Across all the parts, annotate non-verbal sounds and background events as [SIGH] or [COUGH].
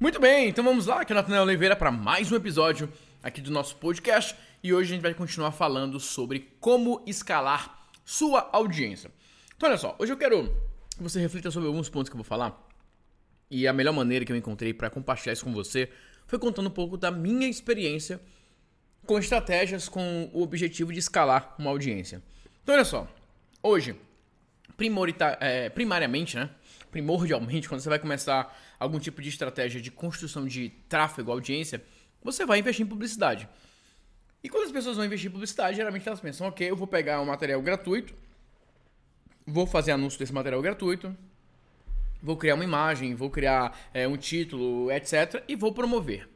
Muito bem, então vamos lá, aqui é Nathanael Oliveira para mais um episódio aqui do nosso podcast e hoje a gente vai continuar falando sobre como escalar sua audiência. Então olha só, hoje eu quero que você reflita sobre alguns pontos que eu vou falar e a melhor maneira que eu encontrei para compartilhar isso com você foi contando um pouco da minha experiência com estratégias com o objetivo de escalar uma audiência. Então olha só, hoje, é, primariamente, né, primordialmente, quando você vai começar algum tipo de estratégia de construção de tráfego, audiência, você vai investir em publicidade. E quando as pessoas vão investir em publicidade, geralmente elas pensam, ok, eu vou pegar um material gratuito, vou fazer anúncio desse material gratuito, vou criar uma imagem, vou criar é, um título, etc. E vou promover.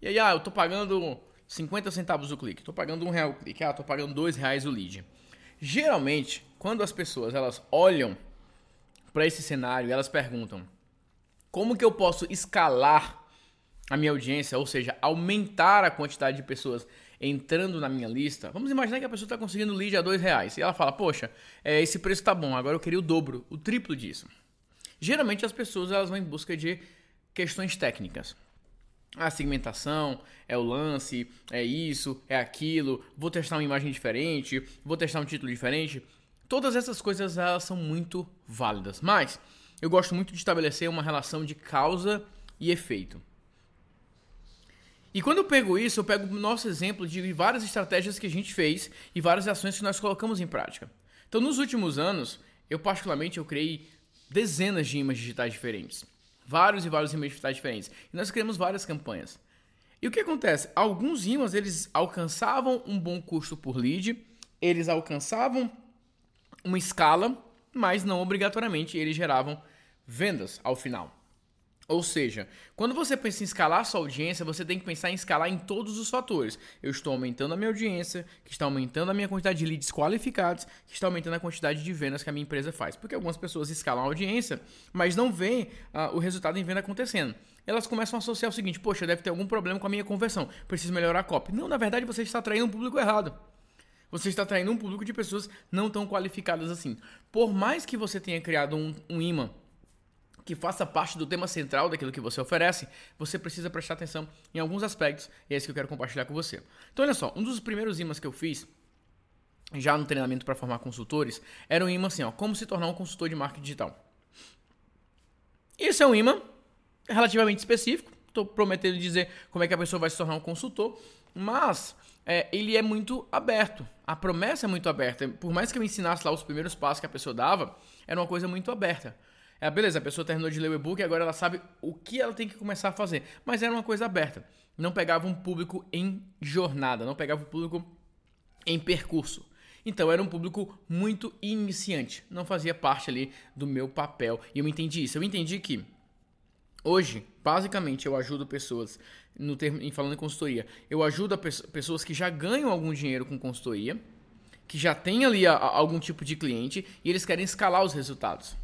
E aí, ah, eu tô pagando 50 centavos o clique, tô pagando um real o clique, ah, tô pagando dois reais o lead. Geralmente, quando as pessoas elas olham para esse cenário, elas perguntam: como que eu posso escalar a minha audiência, ou seja, aumentar a quantidade de pessoas entrando na minha lista? Vamos imaginar que a pessoa está conseguindo lead a dois reais e ela fala: poxa, é, esse preço está bom, agora eu queria o dobro, o triplo disso. Geralmente as pessoas elas vão em busca de questões técnicas. A segmentação, é o lance, é isso, é aquilo, vou testar uma imagem diferente, vou testar um título diferente. Todas essas coisas elas são muito válidas, mas eu gosto muito de estabelecer uma relação de causa e efeito. E quando eu pego isso, eu pego o nosso exemplo de várias estratégias que a gente fez e várias ações que nós colocamos em prática. Então, nos últimos anos, eu particularmente eu criei dezenas de imãs digitais diferentes. Vários e vários imãs digitais diferentes. E nós criamos várias campanhas. E o que acontece? Alguns imãs, eles alcançavam um bom custo por lead, eles alcançavam uma escala, mas não obrigatoriamente eles geravam vendas ao final. Ou seja, quando você pensa em escalar sua audiência, você tem que pensar em escalar em todos os fatores. Eu estou aumentando a minha audiência, que está aumentando a minha quantidade de leads qualificados, que está aumentando a quantidade de vendas que a minha empresa faz. Porque algumas pessoas escalam a audiência, mas não veem uh, o resultado em venda acontecendo. Elas começam a associar o seguinte: poxa, deve ter algum problema com a minha conversão, preciso melhorar a copy. Não, na verdade você está atraindo um público errado. Você está atraindo um público de pessoas não tão qualificadas assim. Por mais que você tenha criado um, um imã que faça parte do tema central daquilo que você oferece, você precisa prestar atenção em alguns aspectos e é isso que eu quero compartilhar com você. Então, olha só, um dos primeiros imãs que eu fiz, já no treinamento para formar consultores, era um imã assim, ó, como se tornar um consultor de marketing digital. Isso é um imã relativamente específico, estou prometendo dizer como é que a pessoa vai se tornar um consultor, mas é, ele é muito aberto. A promessa é muito aberta. Por mais que eu ensinasse lá os primeiros passos que a pessoa dava, era uma coisa muito aberta. É, beleza, a pessoa terminou de ler o e-book e agora ela sabe o que ela tem que começar a fazer. Mas era uma coisa aberta. Não pegava um público em jornada, não pegava um público em percurso. Então era um público muito iniciante, não fazia parte ali do meu papel. E eu entendi isso. Eu entendi que hoje, basicamente, eu ajudo pessoas no termo, em falando em consultoria. Eu ajudo pessoas que já ganham algum dinheiro com consultoria, que já têm ali a, a, algum tipo de cliente e eles querem escalar os resultados.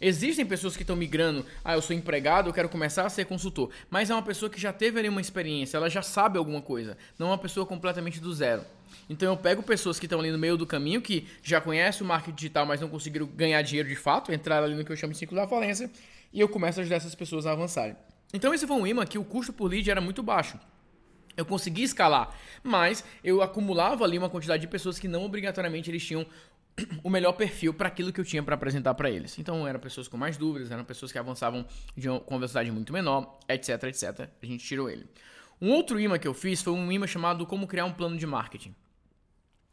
Existem pessoas que estão migrando, ah, eu sou empregado, eu quero começar a ser consultor, mas é uma pessoa que já teve ali uma experiência, ela já sabe alguma coisa, não é uma pessoa completamente do zero. Então eu pego pessoas que estão ali no meio do caminho, que já conhecem o marketing digital, mas não conseguiram ganhar dinheiro de fato, entrar ali no que eu chamo de ciclo da falência, e eu começo a ajudar essas pessoas a avançarem. Então esse foi um imã que o custo por lead era muito baixo. Eu consegui escalar, mas eu acumulava ali uma quantidade de pessoas que não obrigatoriamente eles tinham [CLEARS THROAT] o melhor perfil para aquilo que eu tinha para apresentar para eles. Então eram pessoas com mais dúvidas, eram pessoas que avançavam de uma, com velocidade muito menor, etc, etc. A gente tirou ele. Um outro imã que eu fiz foi um imã chamado Como Criar um Plano de Marketing.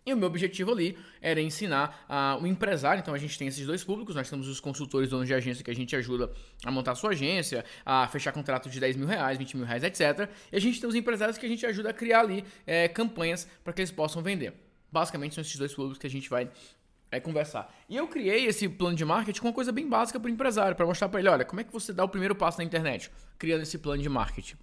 E o meu objetivo ali era ensinar uh, o empresário. Então a gente tem esses dois públicos. Nós temos os consultores, donos de agência, que a gente ajuda a montar a sua agência, a fechar contrato de 10 mil reais, 20 mil reais, etc. E a gente tem os empresários que a gente ajuda a criar ali é, campanhas para que eles possam vender. Basicamente são esses dois públicos que a gente vai é conversar. E eu criei esse plano de marketing com uma coisa bem básica para o empresário, para mostrar para ele, olha, como é que você dá o primeiro passo na internet, criando esse plano de marketing.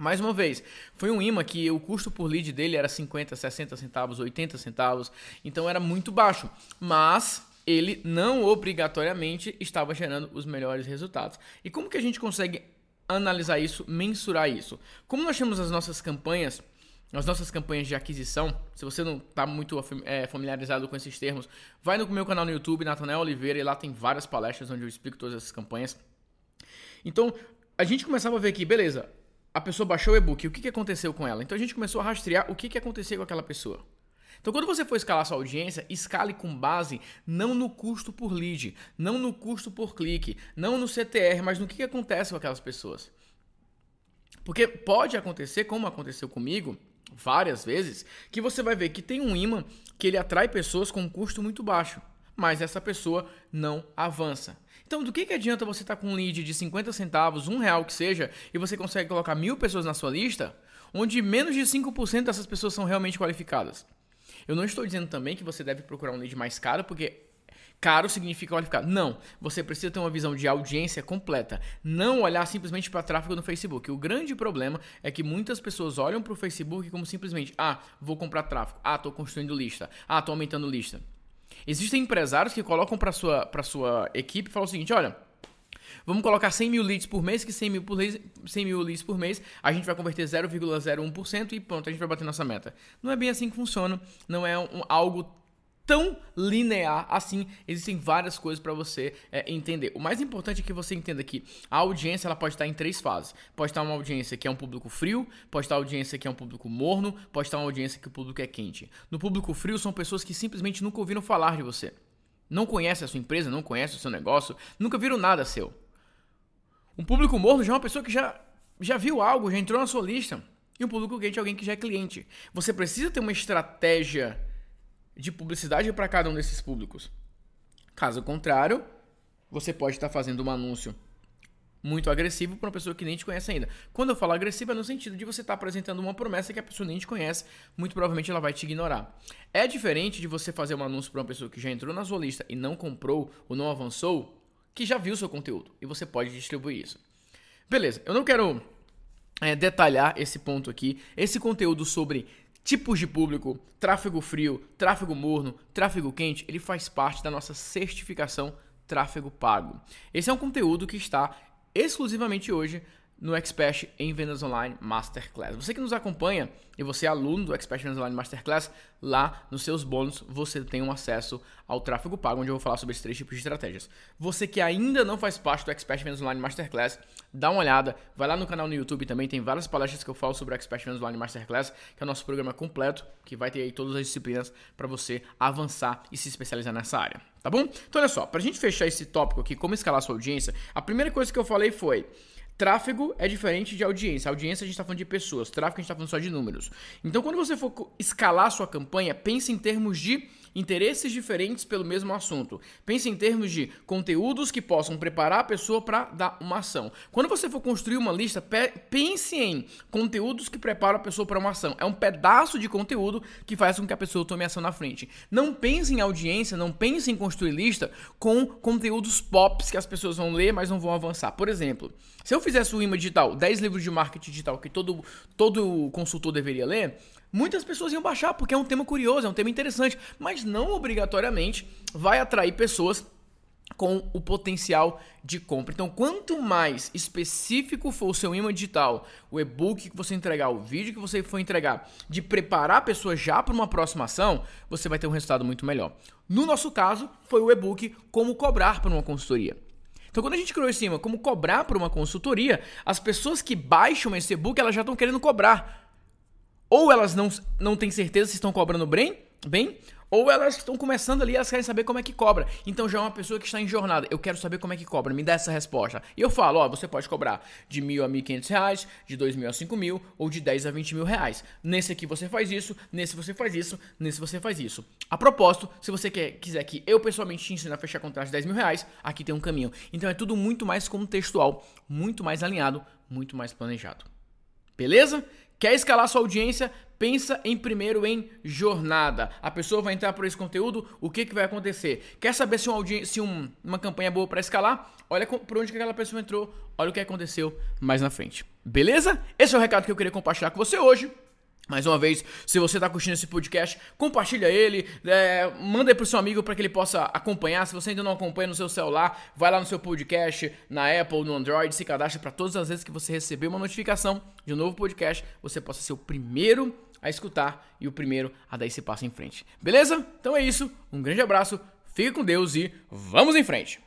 Mais uma vez, foi um imã que o custo por lead dele era 50, 60 centavos, 80 centavos, então era muito baixo, mas ele não obrigatoriamente estava gerando os melhores resultados. E como que a gente consegue analisar isso, mensurar isso? Como nós temos as nossas campanhas as nossas campanhas de aquisição. Se você não está muito é, familiarizado com esses termos, vai no meu canal no YouTube, Natanael Oliveira, e lá tem várias palestras onde eu explico todas essas campanhas. Então, a gente começava a ver que, beleza, a pessoa baixou o e-book, o que, que aconteceu com ela? Então a gente começou a rastrear o que, que aconteceu com aquela pessoa. Então, quando você for escalar sua audiência, escale com base não no custo por lead, não no custo por clique, não no CTR, mas no que, que acontece com aquelas pessoas. Porque pode acontecer, como aconteceu comigo várias vezes, que você vai ver que tem um imã que ele atrai pessoas com um custo muito baixo, mas essa pessoa não avança. Então, do que, que adianta você estar tá com um lead de 50 centavos, um real que seja, e você consegue colocar mil pessoas na sua lista, onde menos de 5% dessas pessoas são realmente qualificadas? Eu não estou dizendo também que você deve procurar um lead mais caro, porque caro significa qualificado. Não, você precisa ter uma visão de audiência completa, não olhar simplesmente para tráfego no Facebook. O grande problema é que muitas pessoas olham para o Facebook como simplesmente, ah, vou comprar tráfego, ah, estou construindo lista, ah, estou aumentando lista. Existem empresários que colocam para sua para sua equipe e falam o seguinte, olha, Vamos colocar 100 mil leads por mês, que 100 mil, por mês, 100 mil leads por mês, a gente vai converter 0,01% e pronto, a gente vai bater nossa meta. Não é bem assim que funciona, não é um, algo tão linear assim. Existem várias coisas para você é, entender. O mais importante é que você entenda que a audiência ela pode estar em três fases. Pode estar uma audiência que é um público frio, pode estar uma audiência que é um público morno, pode estar uma audiência que o público é quente. No público frio são pessoas que simplesmente nunca ouviram falar de você. Não conhecem a sua empresa, não conhecem o seu negócio, nunca viram nada seu. Um público morno já é uma pessoa que já, já viu algo, já entrou na sua lista. E um público quente é alguém que já é cliente. Você precisa ter uma estratégia de publicidade para cada um desses públicos. Caso contrário, você pode estar fazendo um anúncio muito agressivo para uma pessoa que nem te conhece ainda. Quando eu falo agressivo é no sentido de você estar apresentando uma promessa que a pessoa nem te conhece, muito provavelmente ela vai te ignorar. É diferente de você fazer um anúncio para uma pessoa que já entrou na sua lista e não comprou ou não avançou, que já viu seu conteúdo e você pode distribuir isso. Beleza, eu não quero é, detalhar esse ponto aqui. Esse conteúdo sobre tipos de público, tráfego frio, tráfego morno, tráfego quente, ele faz parte da nossa certificação tráfego pago. Esse é um conteúdo que está exclusivamente hoje no Expert em Vendas Online Masterclass. Você que nos acompanha e você é aluno do Expert em Vendas Online Masterclass, lá nos seus bônus você tem um acesso ao tráfego pago, onde eu vou falar sobre esses três tipos de estratégias. Você que ainda não faz parte do Expert em Vendas Online Masterclass, dá uma olhada, vai lá no canal no YouTube também, tem várias palestras que eu falo sobre o Expert em Vendas Online Masterclass, que é o nosso programa completo, que vai ter aí todas as disciplinas para você avançar e se especializar nessa área, tá bom? Então olha só, pra gente fechar esse tópico aqui, como escalar sua audiência, a primeira coisa que eu falei foi Tráfego é diferente de audiência. audiência a gente está falando de pessoas, tráfego a gente está falando só de números. Então, quando você for escalar sua campanha, pense em termos de interesses diferentes pelo mesmo assunto. Pense em termos de conteúdos que possam preparar a pessoa para dar uma ação. Quando você for construir uma lista, pense em conteúdos que preparam a pessoa para uma ação. É um pedaço de conteúdo que faz com que a pessoa tome ação na frente. Não pense em audiência, não pense em construir lista com conteúdos pops que as pessoas vão ler, mas não vão avançar. Por exemplo, se eu fizesse o imã digital, 10 livros de marketing digital que todo, todo consultor deveria ler, muitas pessoas iam baixar, porque é um tema curioso, é um tema interessante, mas não obrigatoriamente vai atrair pessoas com o potencial de compra. Então, quanto mais específico for o seu imã digital, o e-book que você entregar, o vídeo que você for entregar, de preparar a pessoa já para uma próxima ação, você vai ter um resultado muito melhor. No nosso caso, foi o e-book Como Cobrar por uma Consultoria. Então, quando a gente criou esse imã, Como Cobrar por uma Consultoria, as pessoas que baixam esse e-book, elas já estão querendo cobrar. Ou elas não, não têm certeza se estão cobrando bem, bem, ou elas estão começando ali, elas querem saber como é que cobra. Então já é uma pessoa que está em jornada. Eu quero saber como é que cobra, me dá essa resposta. E eu falo, ó, você pode cobrar de mil a mil quinhentos reais, de dois mil a cinco mil, ou de dez a vinte mil reais. Nesse aqui você faz isso, nesse você faz isso, nesse você faz isso. A propósito, se você quer, quiser que eu pessoalmente te ensine a fechar contratos de 10 mil reais, aqui tem um caminho. Então é tudo muito mais contextual, muito mais alinhado, muito mais planejado. Beleza? Quer escalar sua audiência? Pensa em primeiro em jornada. A pessoa vai entrar por esse conteúdo, o que, que vai acontecer? Quer saber se, um, se um, uma campanha é boa para escalar? Olha por onde que aquela pessoa entrou, olha o que aconteceu mais na frente. Beleza? Esse é o recado que eu queria compartilhar com você hoje. Mais uma vez, se você está curtindo esse podcast, compartilha ele, é, manda aí pro seu amigo para que ele possa acompanhar. Se você ainda não acompanha no seu celular, vai lá no seu podcast, na Apple, no Android, se cadastre para todas as vezes que você receber uma notificação de um novo podcast, você possa ser o primeiro a escutar e o primeiro a dar esse passo em frente. Beleza? Então é isso. Um grande abraço, fique com Deus e vamos em frente!